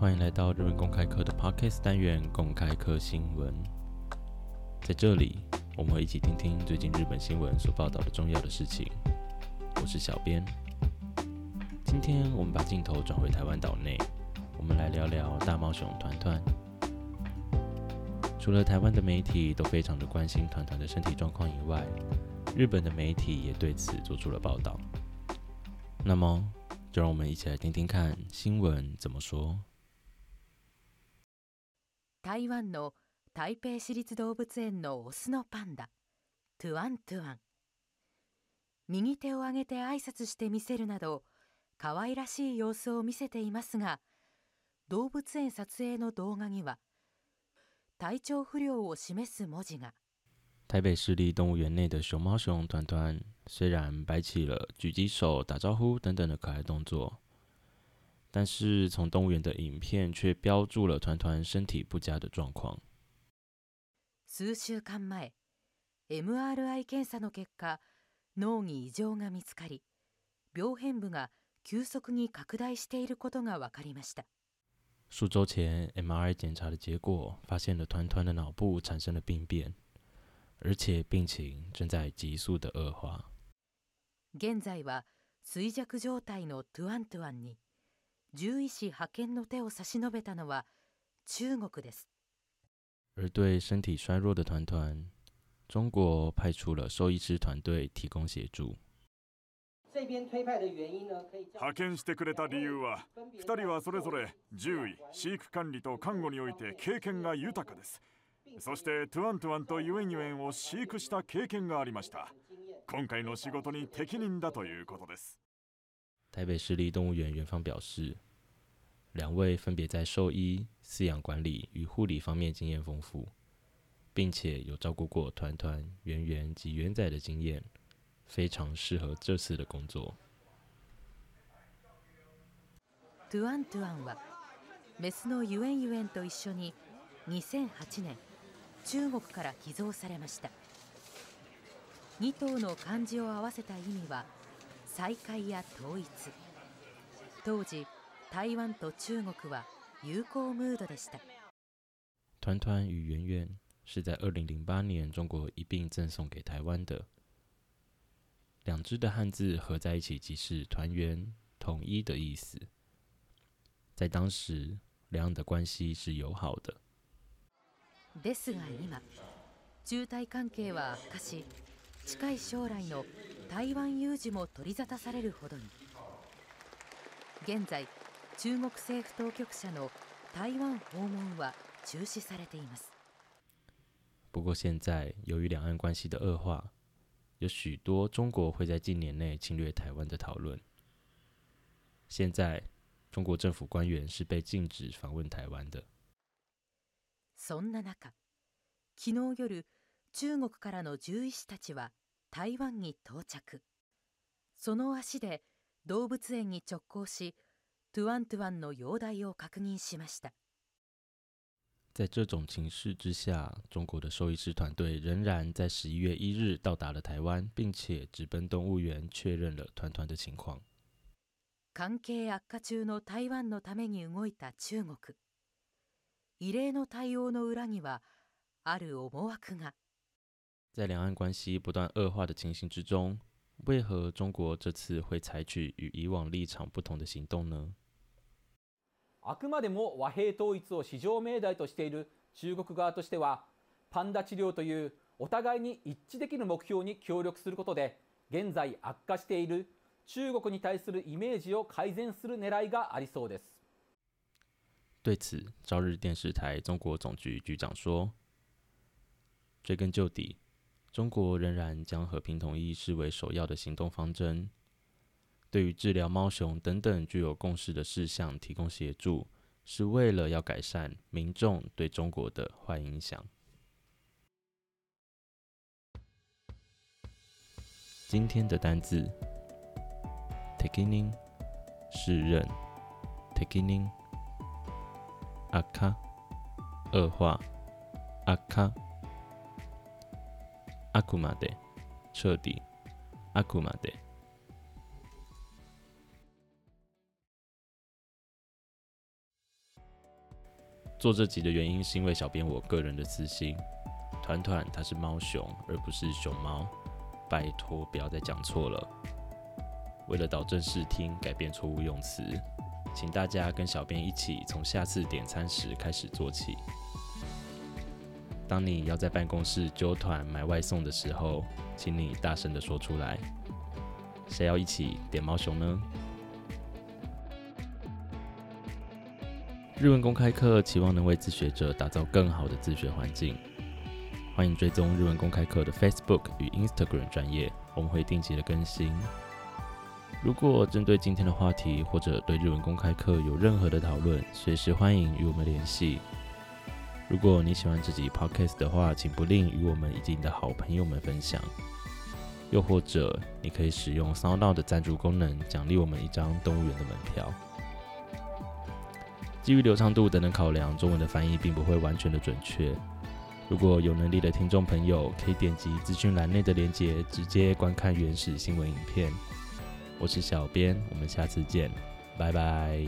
欢迎来到日本公开课的 Podcast 单元——公开课新闻。在这里，我们会一起听听最近日本新闻所报道的重要的事情。我是小编。今天我们把镜头转回台湾岛内，我们来聊聊大猫熊团团。除了台湾的媒体都非常的关心团团的身体状况以外，日本的媒体也对此做出了报道。那么，就让我们一起来听听看新闻怎么说。台湾の台北市立動物園のオスのパンダトゥアントゥアン右手を上げて挨拶してみせるなど可愛らしい様子を見せていますが動物園撮影の動画には体調不良を示す文字が台北市立動物園内的熊猫熊团团虽然摆起了举起手、打招呼等等的可爱动作，但是，从动物园的影片却标注了团团身体不佳的状况。数週間前，MRI 検査の結果，脳に異常が見つかり、病変部が急速に拡大していることが分かりました。数周前，MRI 检查的结果发现了团团的脑部产生了病变，而且病情正在急速的恶化。現在は衰弱状態のトゥアントゥアンに。獣医師派遣の手を差し伸べたのは中国です。而对身体衰弱的团团，中国派出了兽医师团队提供协助。派遣してくれた理由は2人はそれぞれ獣医飼育管理と看護において経験が豊かですそしてトゥアントゥアンとユエニュエンを飼育した経験がありました今回の仕事に適任だということです台北市立動物園园方表示两位分别在兽医、饲养管理与护理方面经验丰富，并且有照顾过团团、圆圆及圆仔的经验，非常适合这次的工作。图案图案は、メスのゆえんゆえんと一緒に、2008年、中国から寄贈されました。二頭の漢字を合わせた意味は、再会や統一。当時。台湾と中国は友好ムードでした。团团与圆圆是在二零零八年中国一并赠送给台湾的。两只的汉字合在一起即是“团圆”“统一”的意思。在当时，两岸的关系是友好的。ですが今、中台関係は悪化し、近い将来の台湾有事も取り沙汰されるほどに。現在。中国政府当局者の台湾訪問は中止されています。不过现在，由于两岸关系的恶化，有许多中国会在近年内侵略台湾的讨论。现在，中国政府官员是被禁止访问台湾的。そんな中、昨日夜、中国からの獣医師たちは台湾に到着。その足で動物園に直行し。トゥアントゥアンの容態を確認しました。在这种情势之下，中国的兽医师团队仍然在十一月一日到达了台湾，并且直奔动物园确认了团团的情况。関係悪化中の台湾のために動いた中国。異例の対応の裏にはある思惑が。在两岸关系不断恶化的情形之中，为何中国这次会采取与以往立场不同的行动呢？あくまでも和平統一を史上命題としている中国側としては、パンダ治療というお互いに一致できる目標に協力することで、現在悪化している中国に対するイメージを改善する狙いがありそうです。对此，朝日电视台中国总局局长说：“追根究底。”中国仍然将和平统一视为首要的行动方针，对于治疗猫熊等等具有共识的事项提供协助，是为了要改善民众对中国的坏影响。今天的单字，taking 是任 t a k i n g 阿卡恶化，阿卡。阿库玛德，彻底，阿库玛德。做这集的原因是因为小编我个人的私心。团团它是猫熊，而不是熊猫，拜托不要再讲错了。为了导正视听，改变错误用词，请大家跟小编一起从下次点餐时开始做起。当你要在办公室揪团买外送的时候，请你大声的说出来。谁要一起点猫熊呢？日文公开课期望能为自学者打造更好的自学环境，欢迎追踪日文公开课的 Facebook 与 Instagram 专业，我们会定期的更新。如果针对今天的话题或者对日文公开课有任何的讨论，随时欢迎与我们联系。如果你喜欢这集 podcast 的话，请不吝与我们及你的好朋友们分享，又或者你可以使用 s o u n d o u d 的赞助功能，奖励我们一张动物园的门票。基于流畅度等等考量，中文的翻译并不会完全的准确。如果有能力的听众朋友，可以点击资讯栏内的链接，直接观看原始新闻影片。我是小编，我们下次见，拜拜。